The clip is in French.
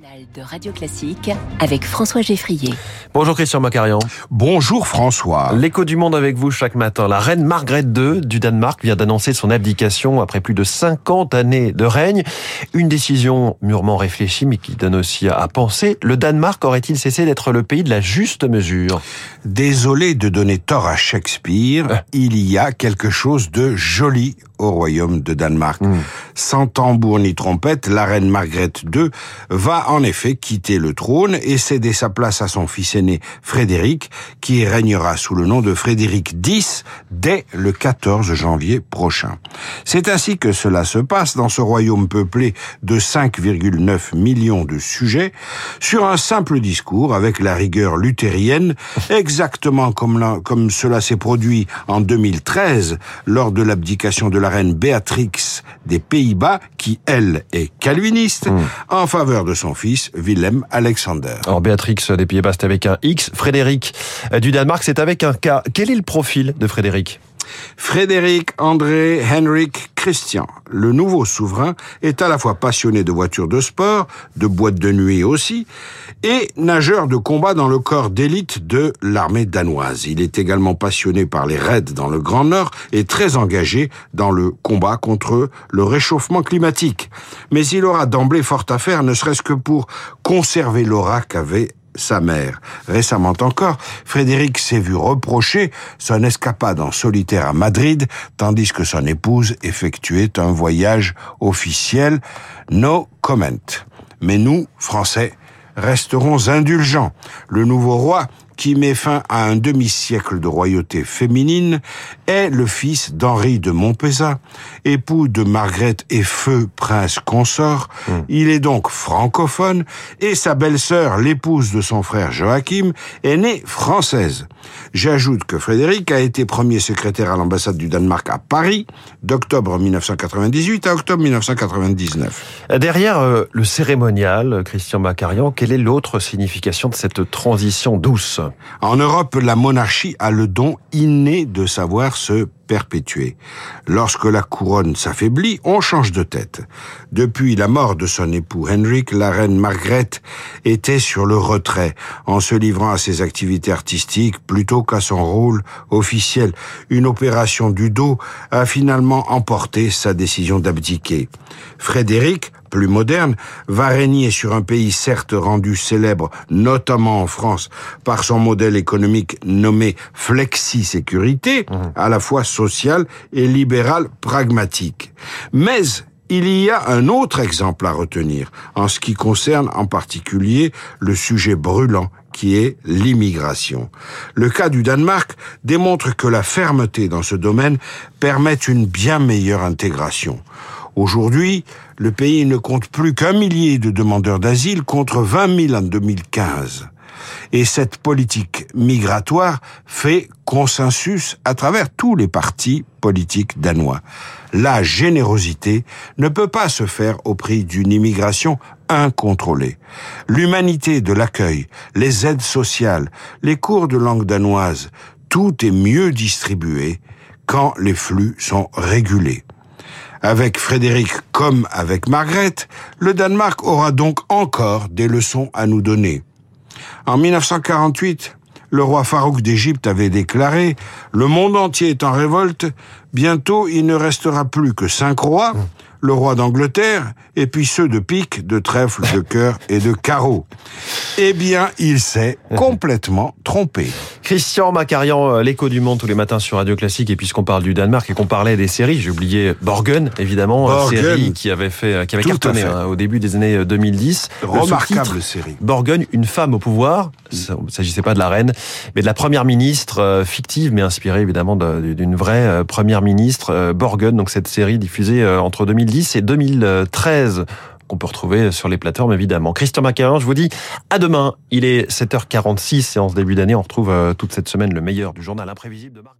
matinale de Radio Classique avec François Geffrier. Bonjour Christian Macarian. Bonjour François. L'écho du monde avec vous chaque matin. La reine Margrethe II du Danemark vient d'annoncer son abdication après plus de 50 années de règne. Une décision mûrement réfléchie mais qui donne aussi à penser. Le Danemark aurait-il cessé d'être le pays de la juste mesure? Désolé de donner tort à Shakespeare, Ah. il y a quelque chose de joli au royaume de Danemark. Sans tambour ni trompette, la reine Margrethe II va en effet quitter le trône et céder sa place à son fils aîné Frédéric, qui régnera sous le nom de Frédéric X dès le 14 janvier prochain. C'est ainsi que cela se passe dans ce royaume peuplé de 5,9 millions de sujets sur un simple discours avec la rigueur luthérienne, exactement comme, la- comme cela s'est produit en 2013 lors de l'abdication de la reine Béatrix des Pays-Bas, qui elle est calviniste, en faveur de son fils Willem Alexander. Alors Béatrix des Pays-Bas c'est avec un X. Frédéric euh, du Danemark c'est avec un K. Quel est le profil de Frédéric? Frédéric André Henrik Christian, le nouveau souverain, est à la fois passionné de voitures de sport, de boîtes de nuit aussi, et nageur de combat dans le corps d'élite de l'armée danoise. Il est également passionné par les raids dans le Grand Nord et très engagé dans le combat contre le réchauffement climatique. Mais il aura d'emblée fort à faire, ne serait-ce que pour conserver l'aura qu'avait sa mère. Récemment encore, Frédéric s'est vu reprocher son escapade en solitaire à Madrid, tandis que son épouse effectuait un voyage officiel. No comment. Mais nous, Français, resterons indulgents. Le nouveau roi, qui met fin à un demi-siècle de royauté féminine, est le fils d'Henri de Montpezat, époux de Margrethe et feu prince consort. Il est donc francophone et sa belle-sœur, l'épouse de son frère Joachim, est née française. J'ajoute que Frédéric a été premier secrétaire à l'ambassade du Danemark à Paris d'octobre 1998 à octobre 1999. Derrière euh, le cérémonial, Christian Macarian, quelle est l'autre signification de cette transition douce? En Europe, la monarchie a le don inné de savoir se perpétuer. Lorsque la couronne s'affaiblit, on change de tête. Depuis la mort de son époux Henrik, la reine Margrethe était sur le retrait, en se livrant à ses activités artistiques plutôt qu'à son rôle officiel. Une opération du dos a finalement emporté sa décision d'abdiquer. Frédéric, plus moderne, va régner sur un pays certes rendu célèbre, notamment en France, par son modèle économique nommé flexi-sécurité, à la fois social et libéral pragmatique. Mais il y a un autre exemple à retenir, en ce qui concerne en particulier le sujet brûlant qui est l'immigration. Le cas du Danemark démontre que la fermeté dans ce domaine permet une bien meilleure intégration. Aujourd'hui, le pays ne compte plus qu'un millier de demandeurs d'asile contre 20 000 en 2015. Et cette politique migratoire fait consensus à travers tous les partis politiques danois. La générosité ne peut pas se faire au prix d'une immigration incontrôlée. L'humanité de l'accueil, les aides sociales, les cours de langue danoise, tout est mieux distribué quand les flux sont régulés. Avec Frédéric comme avec Margrethe, le Danemark aura donc encore des leçons à nous donner. En 1948, le roi Farouk d'Égypte avait déclaré ⁇ Le monde entier est en révolte, bientôt il ne restera plus que cinq rois, le roi d'Angleterre, et puis ceux de pique, de trèfle, de cœur et de carreau. Eh bien, il s'est complètement trompé. Christian Macarian, euh, l'écho du monde tous les matins sur Radio Classique. Et puisqu'on parle du Danemark et qu'on parlait des séries, j'ai oublié Borgen, évidemment, euh, Borgen. série qui avait fait, euh, qui avait cartonné hein, au début des années 2010. Le Remarquable série. Borgen, une femme au pouvoir. Il ne s'agissait pas de la reine, mais de la première ministre euh, fictive, mais inspirée évidemment de- d'une vraie première ministre, euh, Borgen. Donc cette série diffusée euh, entre 2010 et 2013 qu'on peut retrouver sur les plateformes évidemment. Christian Macarian, je vous dis à demain. Il est 7h46 et en ce début d'année, on retrouve euh, toute cette semaine le meilleur du journal imprévisible de Marc.